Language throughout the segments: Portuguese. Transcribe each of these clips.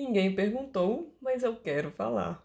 Ninguém perguntou, mas eu quero falar.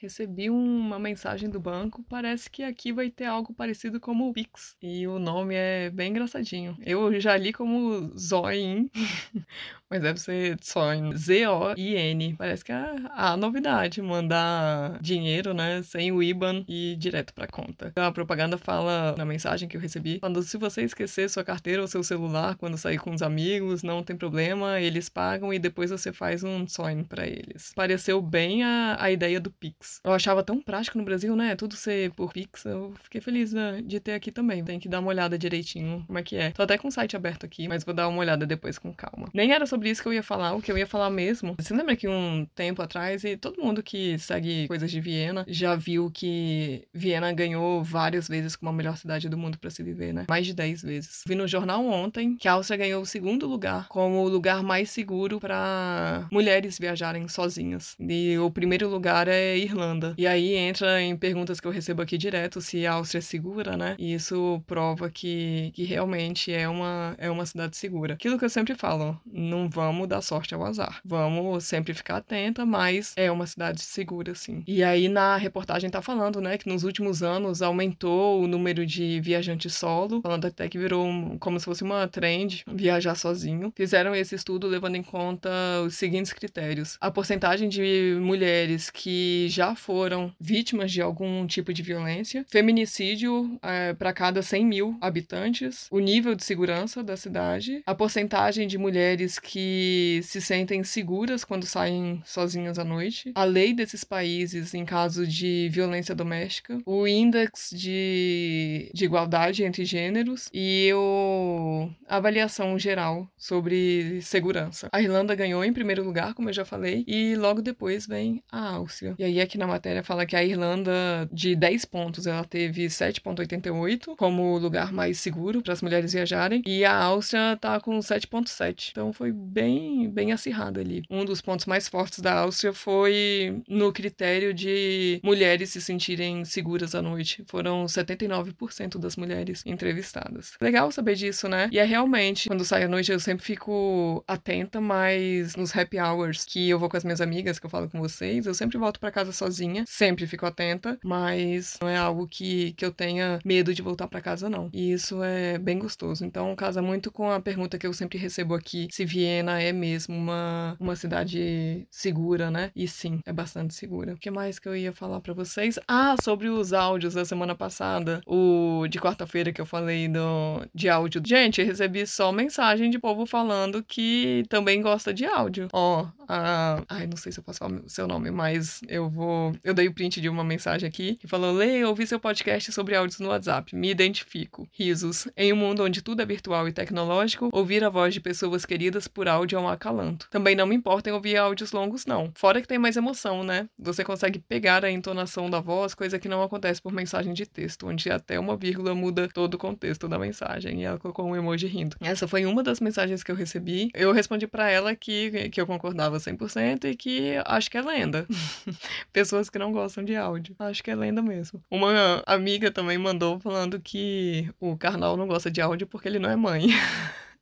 Recebi uma mensagem do banco, parece que aqui vai ter algo parecido como o Pix. E o nome é bem engraçadinho. Eu já li como Zoin, mas deve ser Zoin. Z-O-I-N. Parece que é a novidade, mandar dinheiro, né, sem o IBAN e direto pra conta. A propaganda fala na mensagem que eu recebi, quando se você esquecer sua carteira ou seu celular quando sair com os amigos, não tem problema, eles pagam e depois você faz um Zoin para eles. Pareceu bem a, a ideia do Pix. Eu achava tão prático no Brasil, né? Tudo ser por Pix. Eu fiquei feliz né, de ter aqui também. Tem que dar uma olhada direitinho como é que é. Tô até com o site aberto aqui, mas vou dar uma olhada depois com calma. Nem era sobre isso que eu ia falar. O que eu ia falar mesmo. Você lembra que um tempo atrás, e todo mundo que segue coisas de Viena já viu que Viena ganhou várias vezes como a melhor cidade do mundo para se viver, né? Mais de 10 vezes. Vi no jornal ontem que a Áustria ganhou o segundo lugar como o lugar mais seguro para mulheres viajarem sozinhas. E o primeiro lugar é Irlanda. Irlanda. E aí entra em perguntas que eu recebo aqui direto se a Áustria é segura, né? E isso prova que, que realmente é uma, é uma cidade segura. Aquilo que eu sempre falo, não vamos dar sorte ao azar. Vamos sempre ficar atenta, mas é uma cidade segura, sim. E aí na reportagem tá falando, né, que nos últimos anos aumentou o número de viajantes solo, falando até que virou um, como se fosse uma trend viajar sozinho. Fizeram esse estudo levando em conta os seguintes critérios: a porcentagem de mulheres que já foram vítimas de algum tipo de violência, feminicídio é, para cada 100 mil habitantes, o nível de segurança da cidade, a porcentagem de mulheres que se sentem seguras quando saem sozinhas à noite, a lei desses países em caso de violência doméstica, o índice de, de igualdade entre gêneros e o, avaliação geral sobre segurança. A Irlanda ganhou em primeiro lugar, como eu já falei, e logo depois vem a Áustria. E aí aqui na matéria fala que a Irlanda, de 10 pontos, ela teve 7,88 como lugar mais seguro para as mulheres viajarem, e a Áustria tá com 7,7. Então foi bem, bem acirrado ali. Um dos pontos mais fortes da Áustria foi no critério de mulheres se sentirem seguras à noite. Foram 79% das mulheres entrevistadas. Legal saber disso, né? E é realmente, quando sai à noite, eu sempre fico atenta, mas nos happy hours que eu vou com as minhas amigas, que eu falo com vocês, eu sempre volto para casa sozinha, sempre fico atenta, mas não é algo que, que eu tenha medo de voltar para casa, não. E isso é bem gostoso. Então, casa muito com a pergunta que eu sempre recebo aqui: se Viena é mesmo uma, uma cidade segura, né? E sim, é bastante segura. O que mais que eu ia falar para vocês? Ah, sobre os áudios da semana passada, o de quarta-feira que eu falei do, de áudio. Gente, eu recebi só mensagem de povo falando que também gosta de áudio. Ó, a... ai, não sei se eu posso falar o seu nome, mas eu vou eu dei o print de uma mensagem aqui que falou: Lê, ouvi seu podcast sobre áudios no WhatsApp. Me identifico. Risos. Em um mundo onde tudo é virtual e tecnológico, ouvir a voz de pessoas queridas por áudio é um acalanto. Também não me importa em ouvir áudios longos, não. Fora que tem mais emoção, né? Você consegue pegar a entonação da voz, coisa que não acontece por mensagem de texto, onde até uma vírgula muda todo o contexto da mensagem. E ela colocou um emoji rindo. Essa foi uma das mensagens que eu recebi. Eu respondi para ela que, que eu concordava 100% e que acho que é lenda. pessoas que não gostam de áudio. Acho que é lenda mesmo. Uma amiga também mandou falando que o Karnal não gosta de áudio porque ele não é mãe.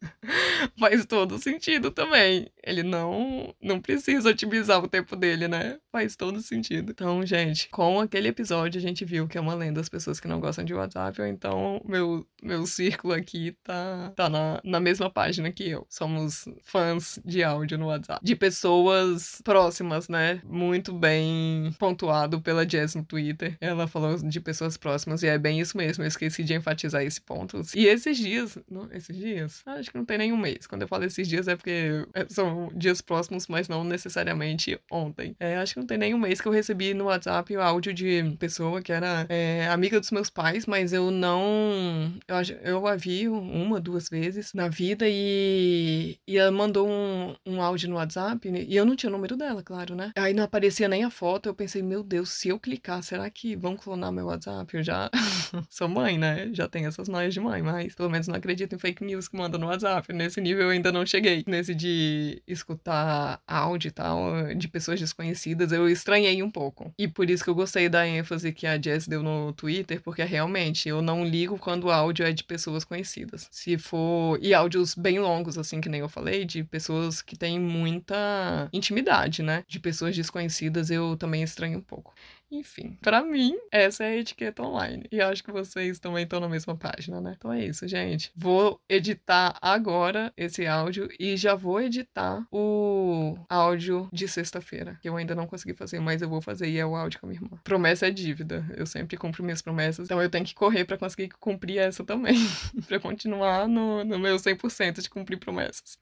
Faz todo sentido também. Ele não não precisa otimizar o tempo dele, né? Faz todo sentido. Então, gente, com aquele episódio a gente viu que é uma lenda as pessoas que não gostam de WhatsApp, ou então meu, meu círculo aqui tá, tá na, na mesma página que eu. Somos fãs de áudio no WhatsApp. De pessoas próximas, né? Muito bem pontuado pela Jess no Twitter. Ela falou de pessoas próximas e é bem isso mesmo. Eu esqueci de enfatizar esse ponto. E esses dias, não, esses dias? Acho que não tem nenhum mês. Quando eu falo esses dias é porque são dias próximos, mas não necessariamente ontem. É, acho que não tem nenhum mês que eu recebi no WhatsApp o áudio de pessoa que era é, amiga dos meus pais, mas eu não. Eu, eu a vi uma, duas vezes na vida e, e ela mandou um, um áudio no WhatsApp e eu não tinha o número dela, claro, né? Aí não aparecia nem a foto. Eu pensei, meu Deus, se eu clicar, será que vão clonar meu WhatsApp? Eu já sou mãe, né? Já tenho essas noias de mãe, mas pelo menos não acredito em fake news que mandam no WhatsApp. Nesse nível eu ainda não cheguei. Nesse de escutar áudio e tal, de pessoas desconhecidas, eu estranhei um pouco. E por isso que eu gostei da ênfase que a Jess deu no Twitter, porque realmente eu não ligo quando o áudio é de pessoas conhecidas. Se for. E áudios bem longos, assim, que nem eu falei, de pessoas que têm muita intimidade, né? De pessoas desconhecidas eu também estranho um pouco. Enfim, para mim, essa é a etiqueta online. E acho que vocês também estão na mesma página, né? Então é isso, gente. Vou editar agora esse áudio e já vou editar o áudio de sexta-feira, que eu ainda não consegui fazer, mas eu vou fazer e é o áudio com a minha irmã. Promessa é dívida. Eu sempre cumpro minhas promessas, então eu tenho que correr para conseguir cumprir essa também, para continuar no, no meu 100% de cumprir promessas.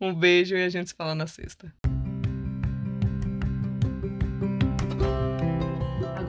Um beijo e a gente se fala na sexta.